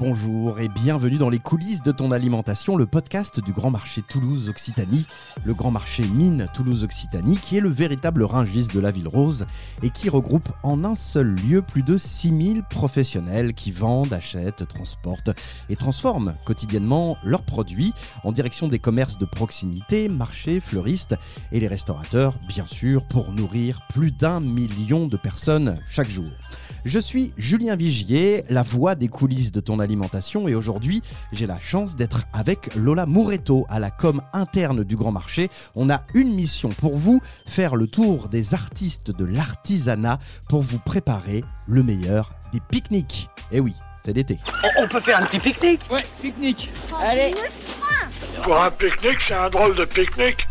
Bonjour et bienvenue dans les coulisses de ton alimentation, le podcast du Grand Marché Toulouse Occitanie, le Grand Marché Mine Toulouse Occitanie, qui est le véritable ringis de la ville rose et qui regroupe en un seul lieu plus de 6000 professionnels qui vendent, achètent, transportent et transforment quotidiennement leurs produits en direction des commerces de proximité, marchés, fleuristes et les restaurateurs, bien sûr, pour nourrir plus d'un million de personnes chaque jour. Je suis Julien Vigier, la voix des coulisses de ton alimentation et aujourd'hui j'ai la chance d'être avec Lola Mouretto à la com interne du Grand Marché. On a une mission pour vous, faire le tour des artistes de l'artisanat pour vous préparer le meilleur des pique-niques. Et eh oui, c'est l'été. On peut faire un petit pique-nique Ouais, pique-nique. Allez. Pour un pique-nique, c'est un drôle de pique-nique.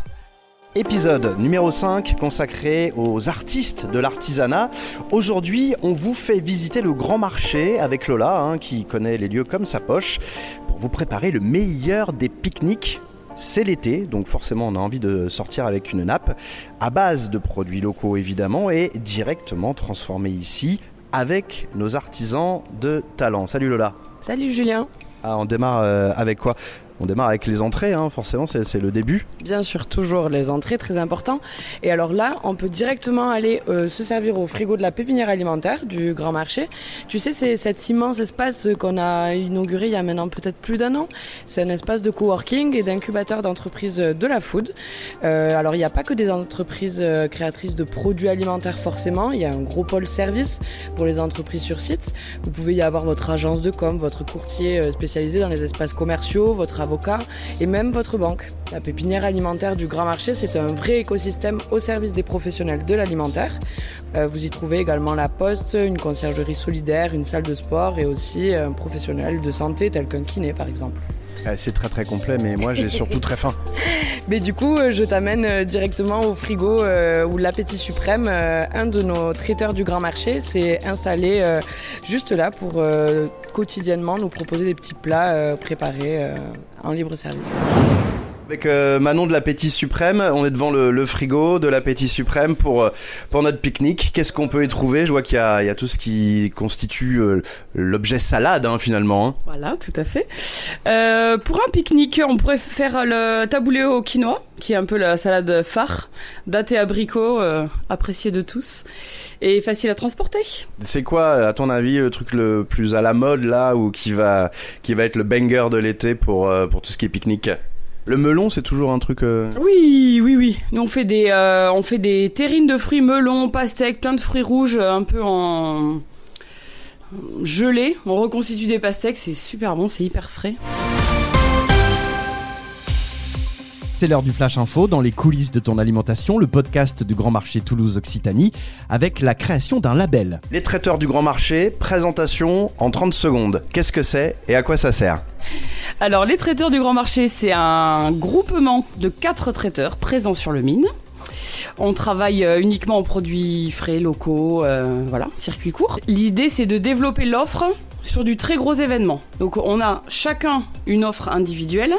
Épisode numéro 5 consacré aux artistes de l'artisanat. Aujourd'hui, on vous fait visiter le grand marché avec Lola, hein, qui connaît les lieux comme sa poche, pour vous préparer le meilleur des pique-niques c'est l'été, donc forcément on a envie de sortir avec une nappe, à base de produits locaux évidemment, et directement transformés ici avec nos artisans de talent. Salut Lola. Salut Julien. Ah, on démarre euh, avec quoi? On démarre avec les entrées, hein, forcément, c'est le début. Bien sûr, toujours les entrées, très important. Et alors là, on peut directement aller euh, se servir au frigo de la pépinière alimentaire du Grand Marché. Tu sais, c'est cet immense espace qu'on a inauguré il y a maintenant peut-être plus d'un an. C'est un espace de coworking et d'incubateur d'entreprises de la food. Euh, alors, il n'y a pas que des entreprises euh, créatrices de produits alimentaires forcément. Il y a un gros pôle service pour les entreprises sur site. Vous pouvez y avoir votre agence de com, votre courtier spécialisé dans les espaces commerciaux, votre et même votre banque. La pépinière alimentaire du Grand Marché, c'est un vrai écosystème au service des professionnels de l'alimentaire. Euh, vous y trouvez également la poste, une conciergerie solidaire, une salle de sport et aussi un professionnel de santé tel qu'un kiné par exemple. C'est très très complet, mais moi j'ai surtout très faim. Mais du coup, euh, je t'amène euh, directement au frigo où l'appétit suprême, un de nos traiteurs du grand marché, s'est installé juste là pour quotidiennement nous proposer des petits plats préparés en libre service. Avec euh, Manon de l'appétit suprême, on est devant le, frigo de l'appétit suprême pour, euh, pour notre pique-nique. Qu'est-ce qu'on peut y trouver? Je vois qu'il y a, il y a tout ce qui constitue euh, l'objet salade hein, finalement. Hein. Voilà, tout à fait. pour un pique-nique, on pourrait faire le taboulé au quinoa, qui est un peu la salade phare, datée abricot, appréciée de tous et facile à transporter. C'est quoi, à ton avis, le truc le plus à la mode là, ou qui va, qui va être le banger de l'été pour, pour tout ce qui est pique-nique? Le melon, c'est toujours un truc. Euh, oui, oui, oui. Nous on fait des, euh, on fait des terrines de fruits melon, pastèques, plein de fruits rouges, un peu en gelé. On reconstitue des pastèques, c'est super bon, c'est hyper frais. C'est l'heure du Flash Info dans les coulisses de ton alimentation, le podcast du Grand Marché Toulouse Occitanie, avec la création d'un label. Les traiteurs du Grand Marché, présentation en 30 secondes. Qu'est-ce que c'est et à quoi ça sert Alors, les traiteurs du Grand Marché, c'est un groupement de quatre traiteurs présents sur le mine. On travaille euh, uniquement en produits frais, locaux, euh, voilà, circuit court. L'idée, c'est de développer l'offre sur du très gros événement. Donc, on a chacun une offre individuelle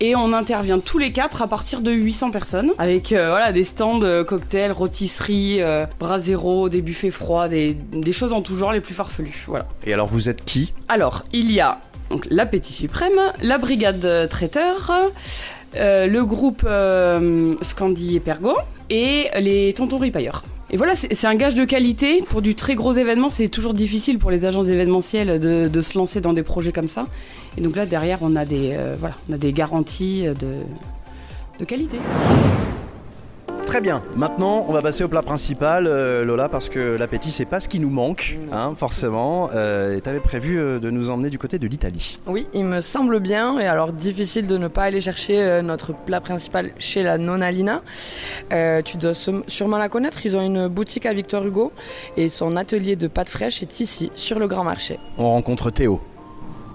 et on intervient tous les quatre à partir de 800 personnes avec euh, voilà des stands euh, cocktails, rôtisseries, euh, bras zéro, des buffets froids, des, choses en tout genre les plus farfelues. Voilà. Et alors vous êtes qui? Alors il y a donc l'appétit suprême, la brigade traiteur, le groupe Scandi et Pergo et les tontons ripailleurs. Et voilà, c'est un gage de qualité. Pour du très gros événement, c'est toujours difficile pour les agences événementielles de, se lancer dans des projets comme ça. Et donc là, derrière, on a des, euh, voilà, on a des garanties de qualité. Très bien. Maintenant, on va passer au plat principal, euh, Lola, parce que l'appétit, c'est pas ce qui nous manque, hein, forcément. Euh, tu avais prévu euh, de nous emmener du côté de l'Italie. Oui, il me semble bien. Et alors, difficile de ne pas aller chercher notre plat principal chez la Nonalina. tu dois sûrement la connaître. Ils ont une boutique à Victor Hugo et son atelier de pâtes fraîches est ici, sur le Grand Marché. On rencontre Théo.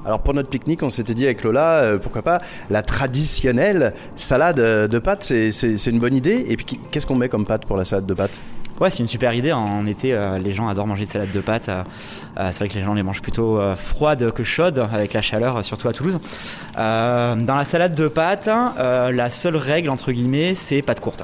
Alors pour notre pique-nique, on s'était dit avec Lola, euh, pourquoi pas la traditionnelle salade euh, de pâtes, c'est une bonne idée. Et puis qu'est-ce qu'on met comme pâte pour la salade de pâtes? Ouais, c'est une super idée. En été, euh, les gens adorent manger de salade de pâtes. c'est vrai que les gens les mangent plutôt froides que chaudes, avec la chaleur, surtout à Toulouse. dans la salade de pâtes, la seule règle, entre guillemets, c'est pâte courte.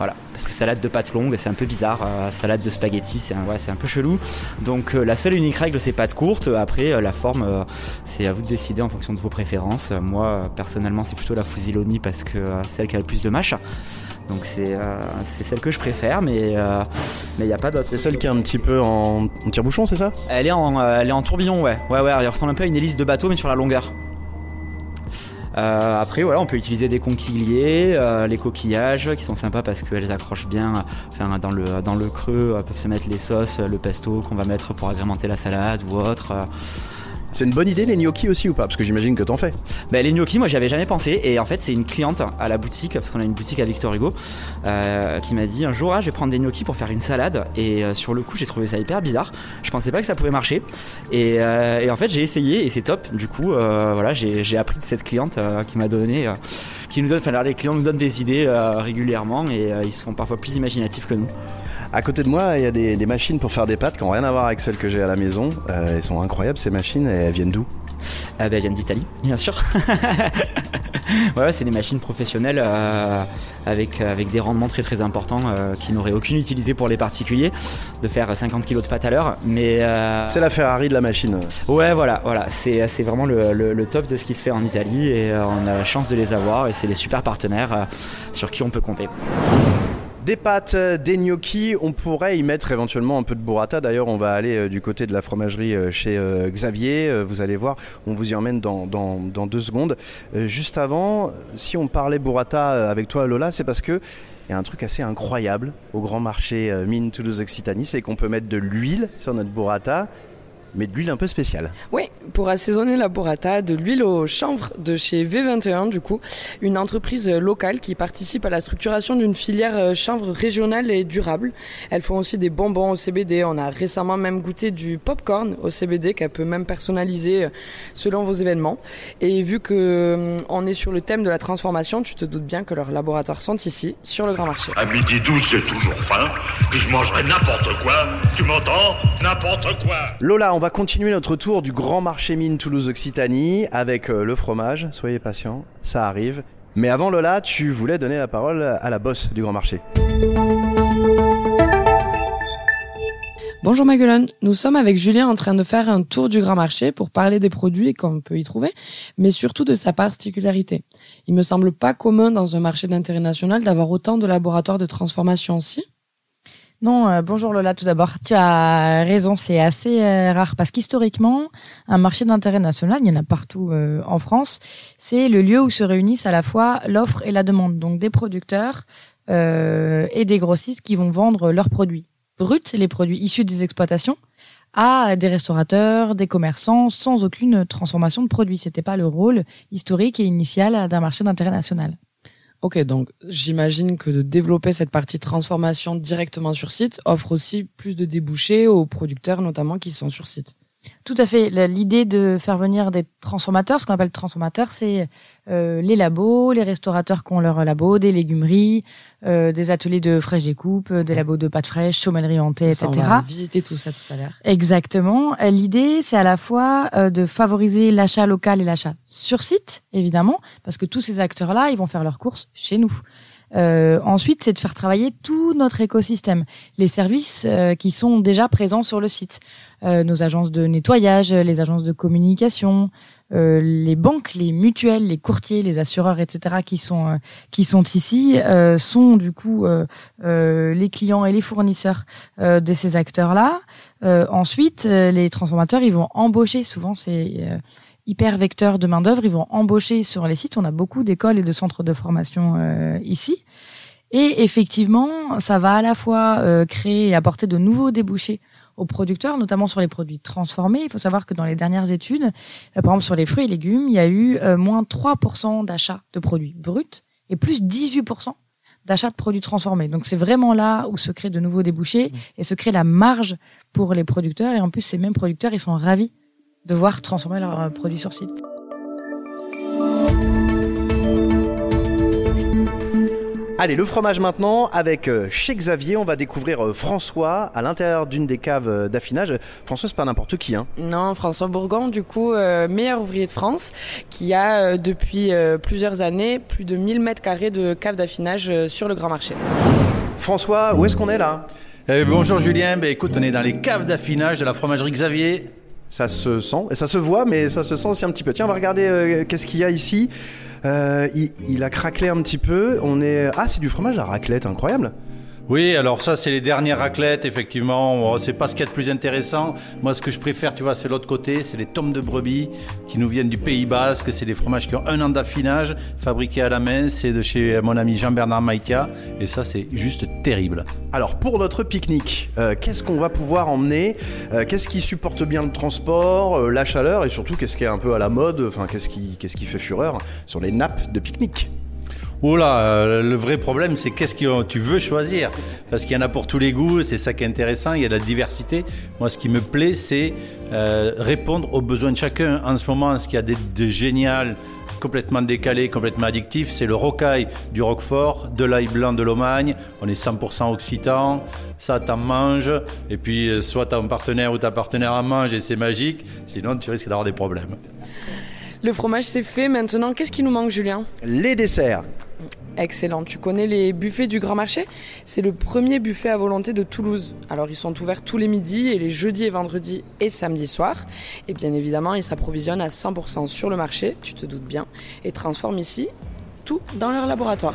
Voilà, parce que salade de pâtes longues, c'est un peu bizarre. Euh, salade de spaghettis, c'est un, ouais, c'est un peu chelou. Donc euh, la seule et unique règle, c'est pâtes courtes. Après, euh, la forme, c'est à vous de décider en fonction de vos préférences. Moi, personnellement, c'est plutôt la fusiloni parce que c'est celle qui a le plus de mâche. Donc c'est c'est celle que je préfère, mais mais il n'y a pas d'autre. C'est celle qui est un petit peu en, en tire-bouchon, c'est ça? Elle est en, elle est en tourbillon, ouais. Ouais, ouais, elle ressemble un peu à une hélice de bateau, mais sur la longueur. Euh, après, voilà, on peut utiliser des conquilliers, euh, les coquillages qui sont sympas parce qu'elles accrochent bien. Enfin, dans le dans le creux euh, peuvent se mettre les sauces, le pesto qu'on va mettre pour agrémenter la salade ou autre. C'est une bonne idée les gnocchis aussi ou pas? Parce que j'imagine que t'en fais. Ben, les gnocchis, moi, j'y avais jamais pensé. Et en fait, c'est une cliente à la boutique, parce qu'on a une boutique à Victor Hugo, euh, qui m'a dit un jour, ah, je vais prendre des gnocchis pour faire une salade. Et euh, sur le coup, j'ai trouvé ça hyper bizarre. Je pensais pas que ça pouvait marcher. Et, euh, en fait, j'ai essayé et c'est top. Du coup, voilà, j'ai appris de cette cliente qui m'a donné, qui nous donne, les clients nous donnent des idées régulièrement et ils sont parfois plus imaginatifs que nous. À côté de moi, il y a des, des machines pour faire des pâtes qui n'ont rien à voir avec celles que j'ai à la maison. Euh, elles sont incroyables ces machines et elles viennent d'où? Ah ben, elles viennent d'Italie, bien sûr. ouais, c'est des machines professionnelles euh, avec, avec des rendements très très importants euh, qui n'auraient aucune utilité pour les particuliers, de faire 50 kg de pâte à l'heure. Mais euh, C'est la Ferrari de la machine. ouais, voilà, voilà, c'est c'est vraiment le, le- le top de ce qui se fait en Italie et euh, on a la chance de les avoir et c'est les super partenaires euh, sur qui on peut compter. Des pâtes, euh, des gnocchis, on pourrait y mettre éventuellement un peu de burrata. D'ailleurs, on va aller euh, du côté de la fromagerie euh, chez Xavier. Vous allez voir, on vous y emmène dans, dans, deux secondes. Juste avant, si on parlait burrata avec toi, Lola, c'est parce que il y a un truc assez incroyable au grand marché Mine Toulouse-Occitanie, c'est qu'on peut mettre de l'huile sur notre burrata, mais de l'huile un peu spéciale. Oui, pour assaisonner la burrata, de l'huile au chanvre de chez V21 du coup, une entreprise locale qui participe à la structuration d'une filière euh, chanvre régionale et durable. Elles font aussi des bonbons au CBD. On a récemment même goûté du popcorn au CBD qu'elle peut même personnaliser euh, selon vos événements. Et vu que euh, on est sur le thème de la transformation, tu te doutes bien que leurs laboratoires sont ici, sur le Grand Marché. À midi 12, j'ai toujours faim, puis je mangerai n'importe quoi. Tu m'entends? N'importe quoi. Lola, on va continuer notre tour du grand marché mine Toulouse-Occitanie avec euh, le fromage. Soyez patients, ça arrive. Mais avant Lola, tu voulais donner la parole à la bosse du grand marché. Bonjour Maguelone, nous sommes avec Julien en train de faire un tour du grand marché pour parler des produits qu'on peut y trouver, mais surtout de sa particularité. Il me semble pas commun dans un marché d'intérêt national d'avoir autant de laboratoires de transformation si? Non, euh, bonjour Lola, tout d'abord. Tu as raison, c'est assez euh, rare parce qu'historiquement, un marché d'intérêt national, il y en a partout euh, en France, c'est le lieu où se réunissent à la fois l'offre et la demande, donc des producteurs euh, et des grossistes qui vont vendre leurs produits bruts, les produits issus des exploitations, à des restaurateurs, des commerçants, sans aucune transformation de produits. C'était pas le rôle historique et initial d'un marché d'intérêt national. Ok, donc j'imagine que de développer cette partie transformation directement sur site offre aussi plus de débouchés aux producteurs notamment qui sont sur site. Tout à fait. L'idée de faire venir des transformateurs, ce qu'on appelle transformateurs, c'est euh, les labos, les restaurateurs qui ont leur labo, des légumeries, euh, des ateliers de fraîche découpe, des labos de pâtes fraîches, chaumellerie hantée, Ça, etc. on va visiter tout ça tout à l'heure. Exactement. Euh, L'idée, c'est à la fois euh, de favoriser l'achat local et l'achat sur site, évidemment, parce que tous ces acteurs-là, ils vont faire leurs courses chez nous. Euh, ensuite, c'est de faire travailler tout notre écosystème, les services euh, qui sont déjà présents sur le site, Euh, nos agences de nettoyage, les agences de communication, euh, les banques, les mutuelles, les courtiers, les assureurs, etc. qui sont euh, qui sont ici euh, sont du coup les clients et les fournisseurs de ces acteurs-là. Ensuite, les transformateurs, ils vont embaucher. Souvent, euh, hyper vecteur de main d'œuvre. Ils vont embaucher sur les sites. On a beaucoup d'écoles et de centres de formation euh, ici. Et effectivement, ça va à la fois euh, créer et apporter de nouveaux débouchés aux producteurs, notamment sur les produits transformés. Il faut savoir que dans les dernières études, euh, par exemple sur les fruits et légumes, il y a eu euh, moins 3% d'achats de produits bruts et plus 18% d'achats de produits transformés. Donc c'est vraiment là où se créent de nouveaux débouchés et se crée la marge pour les producteurs. Et en plus, ces mêmes producteurs, ils sont ravis de voir transformer leurs produits sur site. Allez, le fromage maintenant avec euh, chez Xavier, on va découvrir euh, François à l'intérieur d'une des caves euh, d'affinage. François, c'est pas n'importe qui, hein. Non, François Bourgon, du coup, euh, meilleur ouvrier de France, qui a euh, depuis euh, plusieurs années plus de 1000 mètres carrés de cave d'affinage euh, sur le Grand Marché. François, où est-ce qu'on est là? Eh, bonjour Julien, ben, écoute, on est dans les caves d'affinage de la fromagerie Xavier. Ça se sent, et ça se voit, mais ça se sent aussi un petit peu. Tiens, on va regarder euh, qu'est-ce qu'il y a ici. Euh, il, a craquelé un petit peu. On est ah, c'est du fromage à raclette, incroyable. Oui, alors ça, c'est les dernières raclettes, effectivement. Oh, C'est pas ce qu'il y a de plus intéressant. Moi, ce que je préfère, tu vois, c'est l'autre côté, c'est les tomes de brebis qui nous viennent du Pays Basque. C'est des fromages qui ont un an d'affinage, fabriqués à la main. C'est de chez mon ami Jean-Bernard Maïka. Et ça, c'est juste terrible. Alors pour notre pique-nique, euh, qu'est-ce qu'on va pouvoir emmener? Euh, Qu'est-ce qui supporte bien le transport, euh, la chaleur et surtout qu'est-ce qui est un peu à la mode? Enfin, qu'est-ce qui, qu'est-ce qui fait fureur sur les nappes de pique-nique? Oula, euh, le vrai problème, c'est qu'est-ce que tu veux choisir? Parce qu'il y en a pour tous les goûts, c'est ça qui est intéressant, il y a de la diversité. Moi, ce qui me plaît, c'est euh, répondre aux besoins de chacun. En ce moment, ce qu'il y a de, de génial, complètement décalé, complètement addictif, c'est le rocaille du Roquefort, de l'ail blanc de l'Omagne. On est 100% occitan, ça t'en manges, et puis euh, soit ton partenaire ou ta partenaire en mange et c'est magique, sinon tu risques d'avoir des problèmes. Le fromage, c'est fait. Maintenant, qu'est-ce qui nous manque, Julien? Les desserts. Excellent. Tu connais les buffets du Grand Marché? C'est le premier buffet à volonté de Toulouse. Alors, ils sont ouverts tous les midis et les jeudis et vendredis et samedis soirs. Et bien évidemment, ils s'approvisionnent à 100% sur le marché, tu te doutes bien, et transforment ici tout dans leur laboratoire.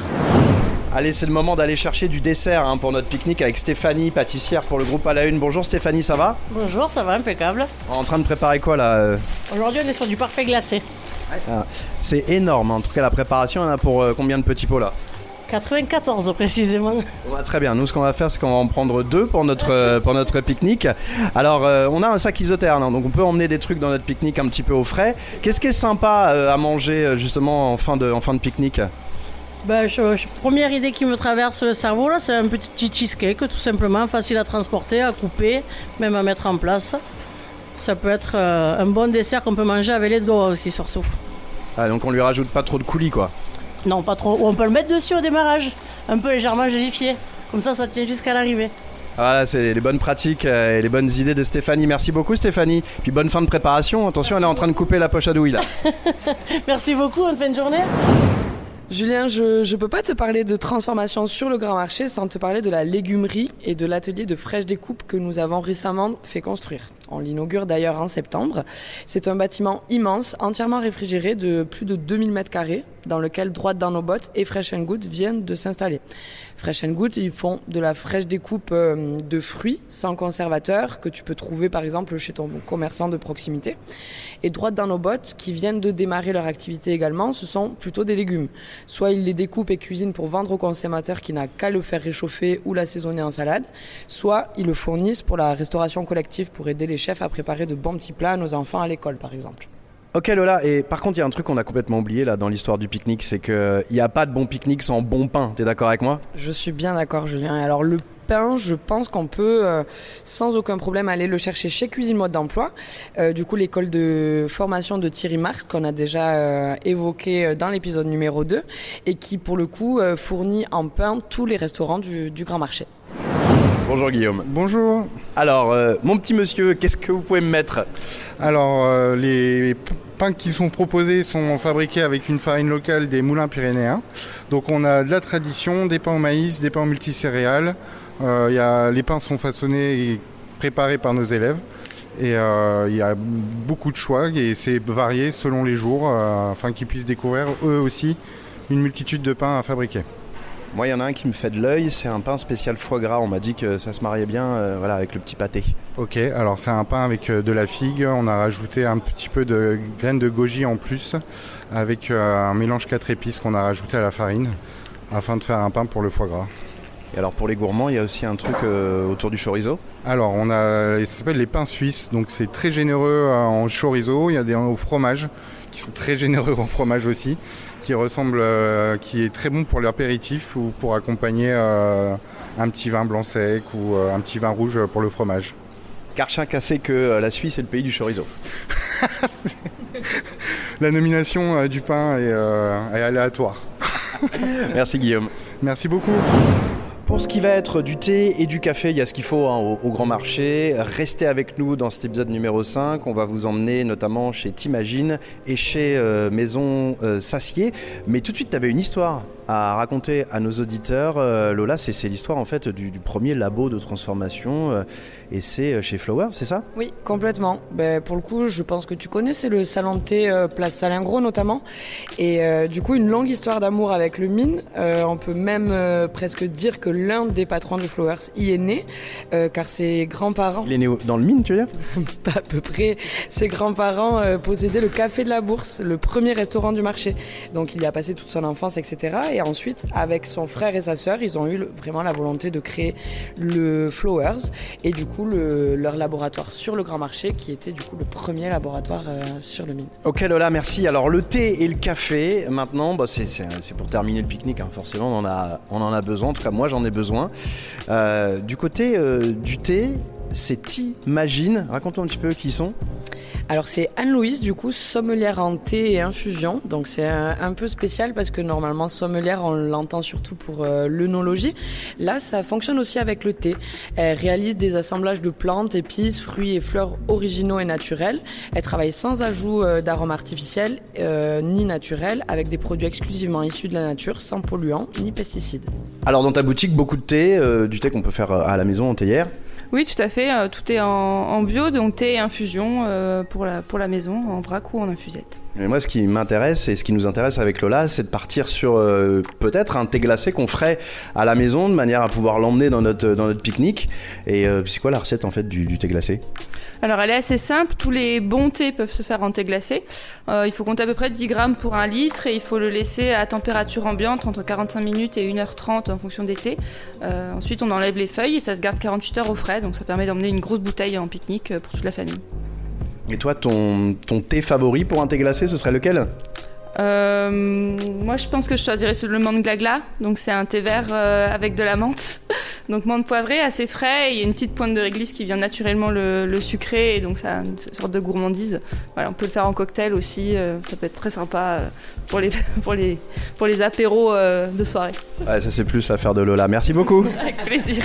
Allez, c'est le moment d'aller chercher du dessert hein, pour notre pique-nique avec Stéphanie, pâtissière pour le groupe à la une. Bonjour Stéphanie, ça va? Bonjour, ça va impeccable. En train de préparer quoi là euh? Aujourd'hui, on est sur du parfait glacé. Ah, C'est énorme, en tout cas la préparation, on a pour euh, combien de petits pots là? 94 précisément. On va très bien. Nous, ce qu'on va faire, c'est qu'on va en prendre deux pour notre, euh, pour notre pique-nique. Alors, euh, on a un sac isotherme, hein, donc on peut emmener des trucs dans notre pique-nique un petit peu au frais. Qu'est-ce qui est sympa à manger justement en fin de, en fin de pique-nique? Je- je- première idée qui me traverse le cerveau, là, c'est un petit cheesecake, tout simplement, facile à transporter, à couper, même à mettre en place. Ça peut être euh, un bon dessert qu'on peut manger avec les doigts aussi, surtout. Ah, Donc, on lui rajoute pas trop de coulis, quoi. Non, pas trop. On peut le mettre dessus au démarrage, un peu légèrement gélifié. Comme ça, ça tient jusqu'à l'arrivée. Voilà, c'est les bonnes pratiques euh, et les bonnes idées de Stéphanie. Merci beaucoup, Stéphanie. Puis bonne fin de préparation. Attention, elle est en train de couper la poche à douille là. Merci beaucoup, bonne fin de journée. Julien, je ne peux pas te parler de transformation sur le Grand Marché sans te parler de la légumerie et de l'atelier de fraîche découpe que nous avons récemment fait construire. On l'inaugure d'ailleurs en septembre. C'est un bâtiment immense, entièrement réfrigéré de plus de 2000 mètres carrés, dans lequel Droite dans nos bottes et Fresh Good viennent de s'installer. Fresh Good, ils font de la fraîche découpe euh, de fruits sans conservateur que tu peux trouver par exemple chez ton commerçant de proximité. Et Droite dans nos bottes, qui viennent de démarrer leur activité également, ce sont plutôt des légumes. Soit ils les découpent et cuisinent pour vendre au consommateur qui n'a qu'à le faire réchauffer ou l'assaisonner en salade, soit ils le fournissent pour la restauration collective pour aider les chefs à préparer de bons petits plats à nos enfants à l'école par exemple. Ok Lola, et par contre il y a un truc qu'on a complètement oublié là dans l'histoire du pique-nique, c'est qu'il n'y a pas de bon pique-nique sans bon pain, t'es d'accord avec moi? Je suis bien d'accord Julien. Alors le pain, je pense qu'on peut euh, sans aucun problème aller le chercher chez Cuisine Mode d'Emploi. Euh, du coup l'école de formation de Thierry Marx qu'on a déjà euh, évoqué euh, dans l'épisode numéro 2 et qui pour le coup euh, fournit en pain tous les restaurants du, du Grand Marché. Bonjour Guillaume. Bonjour. Alors, euh, mon petit monsieur, qu'est-ce que vous pouvez me mettre? Alors, euh, les pains qui sont proposés sont fabriqués avec une farine locale des moulins pyrénéens. Donc, on a de la tradition, des pains au maïs, des pains au multicéréales. Euh, y a, les pains sont façonnés et préparés par nos élèves. Et euh, il y a beaucoup de choix et c'est varié selon les jours euh, afin qu'ils puissent découvrir eux aussi une multitude de pains à fabriquer. Moi, il y en a un qui me fait de l'œil, c'est un pain spécial foie gras. On m'a dit que ça se mariait bien euh, voilà, avec le petit pâté. Ok, alors c'est un pain avec euh, de la figue. On a rajouté un petit peu de graines de goji en plus, avec euh, un mélange quatre épices qu'on a rajouté à la farine, afin de faire un pain pour le foie gras. Et alors, pour les gourmands, il y a aussi un truc euh, autour du chorizo. Alors on a, ça s'appelle les pains suisses, donc c'est très généreux euh, en chorizo. Il y a des au fromage qui sont très généreux en fromage aussi, qui ressemble, euh, qui est très bon pour l'apéritif ou pour accompagner euh, un petit vin blanc sec ou un petit vin rouge pour le fromage. Car chacun sait que la Suisse est le pays du chorizo. La nomination du pain est, est aléatoire. Merci Guillaume. Merci beaucoup. Pour ce qui va être du thé et du café, il y a ce qu'il faut hein, au, grand marché. Restez avec nous dans cet épisode numéro 5. On va vous emmener notamment chez Timagine et chez euh, Maison euh, Sassier. Mais tout de suite, tu avais une histoire à raconter à nos auditeurs. Euh, Lola, c'est l'histoire en fait du, premier labo de transformation et c'est chez Flower, c'est ça? Oui, complètement. Ben, pour le coup, je pense que tu connais, c'est le salon de thé euh, Place Salingro notamment. Et du coup, une longue histoire d'amour avec le mine. on peut même presque dire que l'un des patrons de Flowers y est né, car ses grands-parents... Il est né dans le mine, tu veux dire? Pas à peu près. Ses grands-parents possédaient le Café de la Bourse, le premier restaurant du marché. Donc il y a passé toute son enfance, etc. Et ensuite, avec son frère et sa sœur, ils ont eu vraiment la volonté de créer le Flowers et du coup le, leur laboratoire sur le Grand Marché, qui était du coup le premier laboratoire euh, sur le mine. Ok Lola, merci. Alors le thé et le café, maintenant, bah, c'est pour terminer le pique-nique. Hein. Forcément, on en, a, on en a besoin. En tout cas, moi, j'en ai besoin. Euh, du côté euh, du thé, c'est Timagine. Raconte-nous un petit peu qui ils sont. Alors c'est Anne-Louise du coup sommelière en thé et infusion. Donc c'est un, un, peu spécial parce que normalement sommelière on l'entend surtout pour euh, l'œnologie. Là ça fonctionne aussi avec le thé. Elle réalise des assemblages de plantes épices fruits et fleurs originaux et naturels. Elle travaille sans ajout euh, d'arômes artificiels euh, ni naturels avec des produits exclusivement issus de la nature sans polluants ni pesticides. Alors dans ta boutique beaucoup de thé euh, du thé qu'on peut faire à la maison en théière oui, tout à fait. Euh, tout est en, en, bio, donc thé et infusion euh, pour, la, pour la maison, en vrac ou en infusette. Mais moi, ce qui m'intéresse et ce qui nous intéresse avec Lola, c'est de partir sur euh, peut-être un thé glacé qu'on ferait à la maison de manière à pouvoir l'emmener dans notre, dans notre pique-nique. Et euh, c'est quoi la recette en fait du, du, thé glacé? Alors, elle est assez simple. Tous les bons thés peuvent se faire en thé glacé. Euh, il faut compter à peu près 10 grammes pour un litre et il faut le laisser à température ambiante entre 45 minutes et 1h30 en fonction des thés. Ensuite, on enlève les feuilles et ça se garde 48 heures au frais. Donc, ça permet d'emmener une grosse bouteille en pique-nique pour toute la famille. Et toi, ton, ton thé favori pour un thé glacé, ce serait lequel? Euh, moi, je pense que je choisirais le menthe glagla. Donc, c'est un thé vert euh, avec de la menthe. Donc, menthe poivrée, assez frais. Il y a une petite pointe de réglisse qui vient naturellement le, le sucré. Et donc, ça a une sorte de gourmandise. Voilà, on peut le faire en cocktail aussi. Euh, ça peut être très sympa pour, les, pour, les, pour les apéros de soirée. Ouais, ça, c'est plus l'affaire de Lola. Merci beaucoup. avec plaisir.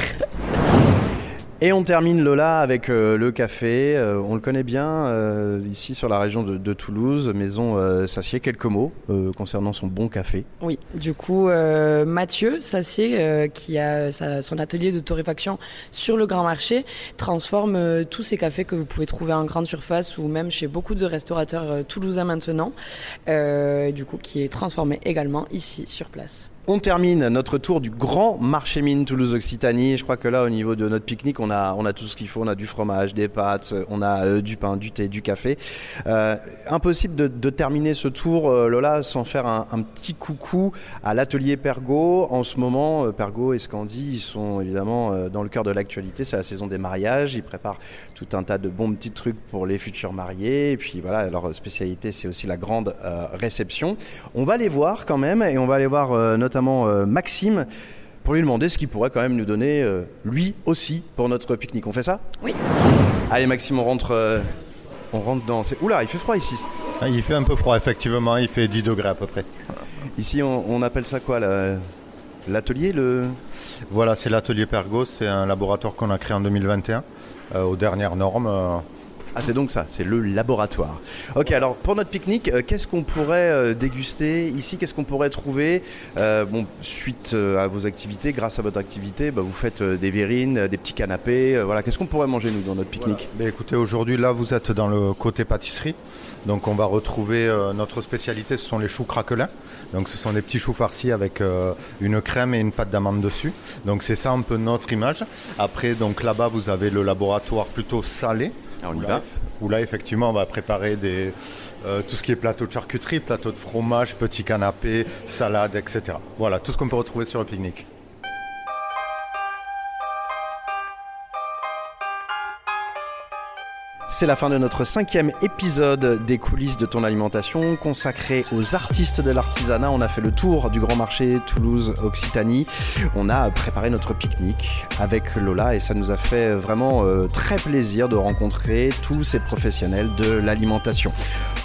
Et on termine Lola avec euh, le café. Euh, on le connaît bien euh, ici sur la région de, de Toulouse, Maison euh, Sassier. Quelques mots concernant son bon café. Oui, du coup, Mathieu Sassier, qui a sa, son atelier de torréfaction sur le Grand Marché, transforme tous ces cafés que vous pouvez trouver en grande surface ou même chez beaucoup de restaurateurs toulousains maintenant. du coup, qui est transformé également ici sur place. On termine notre tour du grand marché mine Toulouse-Occitanie. Je crois que là, au niveau de notre pique-nique, on a, on a tout ce qu'il faut. On a du fromage, des pâtes, on a euh, du pain, du thé, du café. Euh, impossible de, terminer ce tour, euh, Lola, sans faire un, petit coucou à l'atelier Pergo. En ce moment, euh, Pergo et Scandi, ils sont évidemment euh, dans le cœur de l'actualité. C'est la saison des mariages. Ils préparent tout un tas de bons petits trucs pour les futurs mariés. Et puis voilà, leur spécialité, c'est aussi la grande réception. On va les voir quand même et on va aller voir notamment euh, Maxime pour lui demander ce qu'il pourrait quand même nous donner euh, lui aussi pour notre pique-nique. On fait ça? Oui. Allez Maxime, on rentre, euh, on rentre dans. Oula, il fait froid ici. Ah, il fait un peu froid effectivement, il fait 10 degrés à peu près. Ici, on, on appelle ça quoi L'atelier le... Voilà, c'est l'atelier Pergo, c'est un laboratoire qu'on a créé en 2021 euh, aux dernières normes. Euh, ah, c'est donc ça, c'est le laboratoire. Ok, alors pour notre pique-nique, euh, qu'est-ce qu'on pourrait euh, déguster ici? Qu'est-ce qu'on pourrait trouver? Euh, suite à vos activités, grâce à votre activité, bah, vous faites des verrines, des petits canapés. voilà, qu'est-ce qu'on pourrait manger nous dans notre pique-nique? Bah, Écoutez, aujourd'hui là, vous êtes dans le côté pâtisserie. Donc on va retrouver notre spécialité, ce sont les choux craquelins. Donc ce sont des petits choux farcis avec une crème et une pâte d'amande dessus. Donc c'est ça un peu notre image. Après, donc là-bas, vous avez le laboratoire plutôt salé. Alors, on y va. Où là, effectivement, on va préparer des, euh, tout ce qui est plateau de charcuterie, plateau de fromage, petits canapés, salade, etc. Voilà, tout ce qu'on peut retrouver sur le pique-nique. C'est la fin de notre cinquième épisode des coulisses de ton alimentation consacré aux artistes de l'artisanat. On a fait le tour du grand marché Toulouse-Occitanie. On a préparé notre pique-nique avec Lola et ça nous a fait vraiment euh, très plaisir de rencontrer tous ces professionnels de l'alimentation.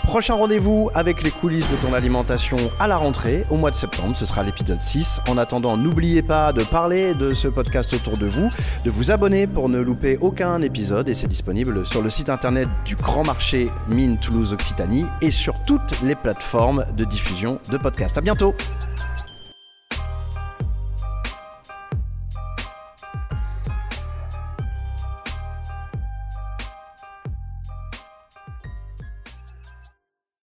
Prochain rendez-vous avec les coulisses de ton alimentation à la rentrée au mois de septembre. Ce sera l'épisode 6. En attendant, n'oubliez pas de parler de ce podcast autour de vous, de vous abonner pour ne louper aucun épisode et c'est disponible sur le site internet internet du grand marché Mine Toulouse Occitanie et sur toutes les plateformes de diffusion de podcasts. À bientôt!